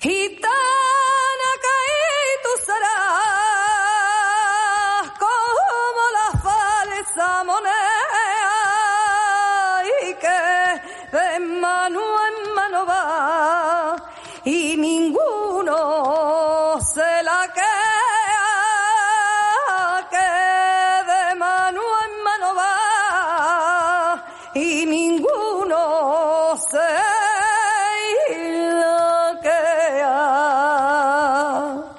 He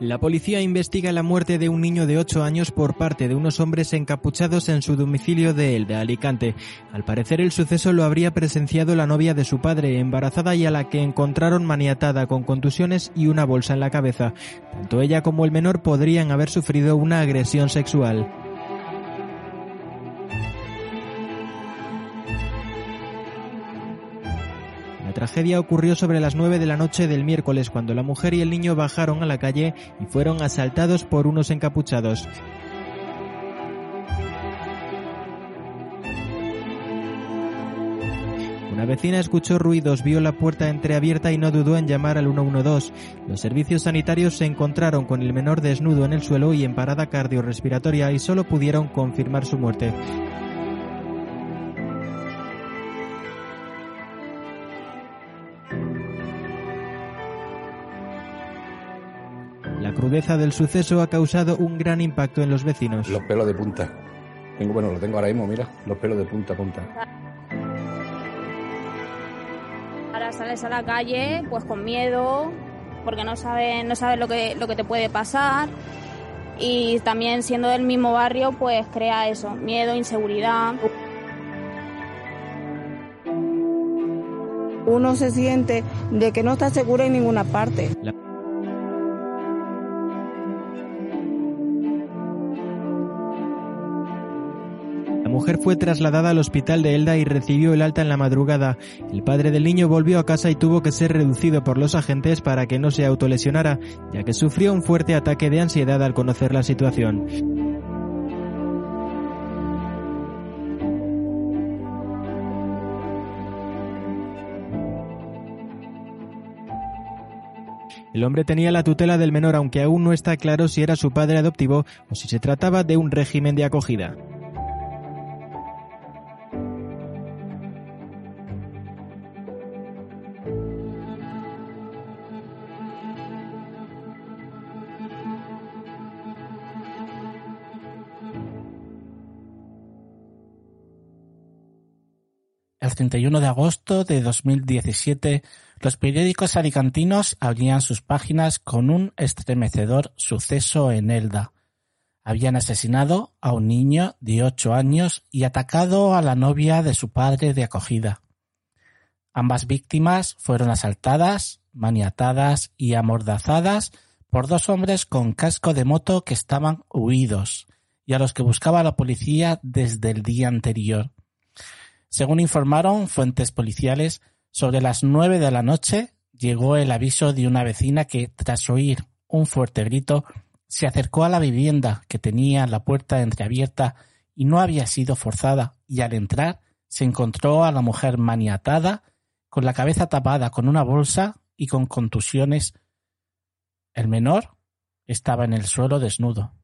La policía investiga la muerte de un niño de 8 años por parte de unos hombres encapuchados en su domicilio de Elda, Alicante. Al parecer el suceso lo habría presenciado la novia de su padre, embarazada y a la que encontraron maniatada con contusiones y una bolsa en la cabeza. Tanto ella como el menor podrían haber sufrido una agresión sexual. La tragedia ocurrió sobre las 9 de la noche del miércoles cuando la mujer y el niño bajaron a la calle y fueron asaltados por unos encapuchados. Una vecina escuchó ruidos, vio la puerta entreabierta y no dudó en llamar al 112. Los servicios sanitarios se encontraron con el menor desnudo en el suelo y en parada cardiorrespiratoria y solo pudieron confirmar su muerte. Crudeza del suceso ha causado un gran impacto en los vecinos. Los pelos de punta. Tengo, bueno, lo tengo ahora mismo, mira, los pelos de punta a punta. Ahora sales a la calle pues con miedo, porque no sabes no sabes lo que, lo que te puede pasar. Y también siendo del mismo barrio, pues crea eso, miedo, inseguridad. Uno se siente de que no está seguro en ninguna parte. La- mujer fue trasladada al hospital de Elda y recibió el alta en la madrugada. El padre del niño volvió a casa y tuvo que ser reducido por los agentes para que no se autolesionara, ya que sufrió un fuerte ataque de ansiedad al conocer la situación. El hombre tenía la tutela del menor, aunque aún no está claro si era su padre adoptivo o si se trataba de un régimen de acogida. El 31 de agosto de 2017, los periódicos alicantinos abrían sus páginas con un estremecedor suceso en Elda. Habían asesinado a un niño de ocho años y atacado a la novia de su padre de acogida. Ambas víctimas fueron asaltadas, maniatadas y amordazadas por dos hombres con casco de moto que estaban huidos y a los que buscaba la policía desde el día anterior. Según informaron fuentes policiales, sobre las nueve de la noche llegó el aviso de una vecina que, tras oír un fuerte grito, se acercó a la vivienda que tenía la puerta entreabierta y no había sido forzada, y al entrar se encontró a la mujer maniatada, con la cabeza tapada con una bolsa y con contusiones. El menor estaba en el suelo desnudo.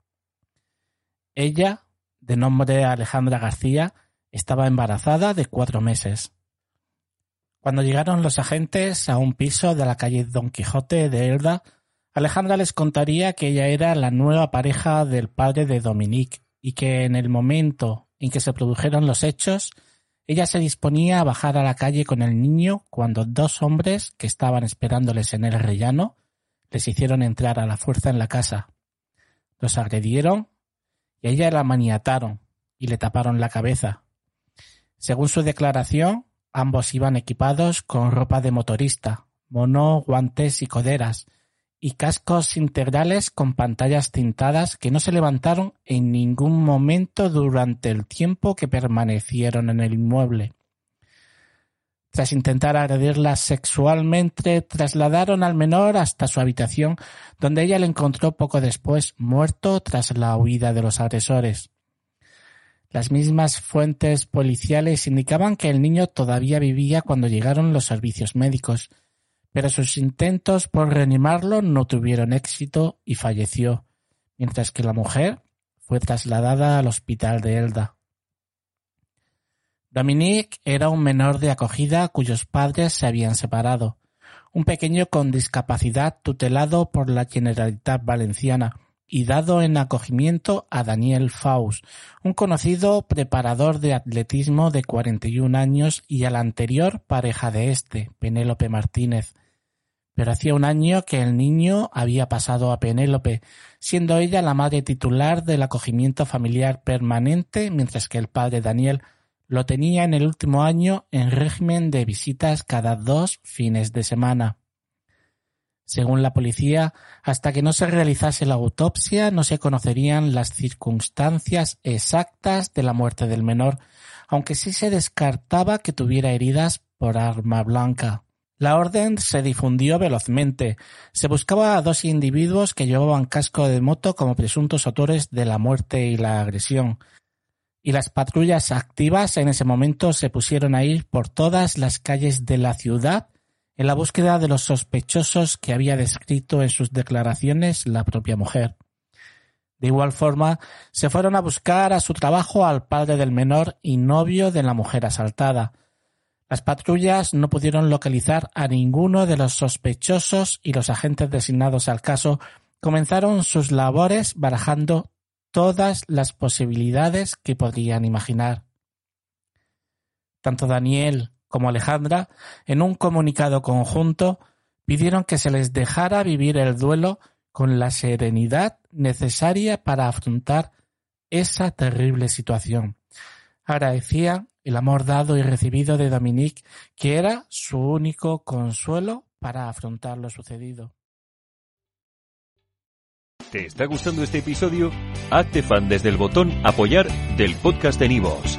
Ella, de nombre Alejandra García, estaba embarazada de cuatro meses. Cuando llegaron los agentes a un piso de la calle Don Quijote de Elda, Alejandra les contaría que ella era la nueva pareja del padre de Dominique y que en el momento en que se produjeron los hechos, ella se disponía a bajar a la calle con el niño cuando dos hombres que estaban esperándoles en el rellano les hicieron entrar a la fuerza en la casa. Los agredieron y a ella la maniataron y le taparon la cabeza. Según su declaración, ambos iban equipados con ropa de motorista, mono, guantes y coderas, y cascos integrales con pantallas tintadas que no se levantaron en ningún momento durante el tiempo que permanecieron en el inmueble. Tras intentar agredirla sexualmente, trasladaron al menor hasta su habitación, donde ella le encontró poco después muerto tras la huida de los agresores. Las mismas fuentes policiales indicaban que el niño todavía vivía cuando llegaron los servicios médicos, pero sus intentos por reanimarlo no tuvieron éxito y falleció, mientras que la mujer fue trasladada al hospital de Elda. Dominique era un menor de acogida cuyos padres se habían separado, un pequeño con discapacidad tutelado por la Generalitat Valenciana y dado en acogimiento a Daniel Faust, un conocido preparador de atletismo de 41 años y a la anterior pareja de este, Penélope Martínez. Pero hacía un año que el niño había pasado a Penélope, siendo ella la madre titular del acogimiento familiar permanente, mientras que el padre Daniel lo tenía en el último año en régimen de visitas cada dos fines de semana. Según la policía, hasta que no se realizase la autopsia no se conocerían las circunstancias exactas de la muerte del menor, aunque sí se descartaba que tuviera heridas por arma blanca. La orden se difundió velozmente. Se buscaba a dos individuos que llevaban casco de moto como presuntos autores de la muerte y la agresión y las patrullas activas en ese momento se pusieron a ir por todas las calles de la ciudad en la búsqueda de los sospechosos que había descrito en sus declaraciones la propia mujer. De igual forma, se fueron a buscar a su trabajo al padre del menor y novio de la mujer asaltada. Las patrullas no pudieron localizar a ninguno de los sospechosos y los agentes designados al caso comenzaron sus labores barajando todas las posibilidades que podrían imaginar. Tanto Daniel como Alejandra, en un comunicado conjunto, pidieron que se les dejara vivir el duelo con la serenidad necesaria para afrontar esa terrible situación. Agradecía el amor dado y recibido de Dominique, que era su único consuelo para afrontar lo sucedido. ¿Te está gustando este episodio? Hazte fan desde el botón Apoyar del podcast de Nivos.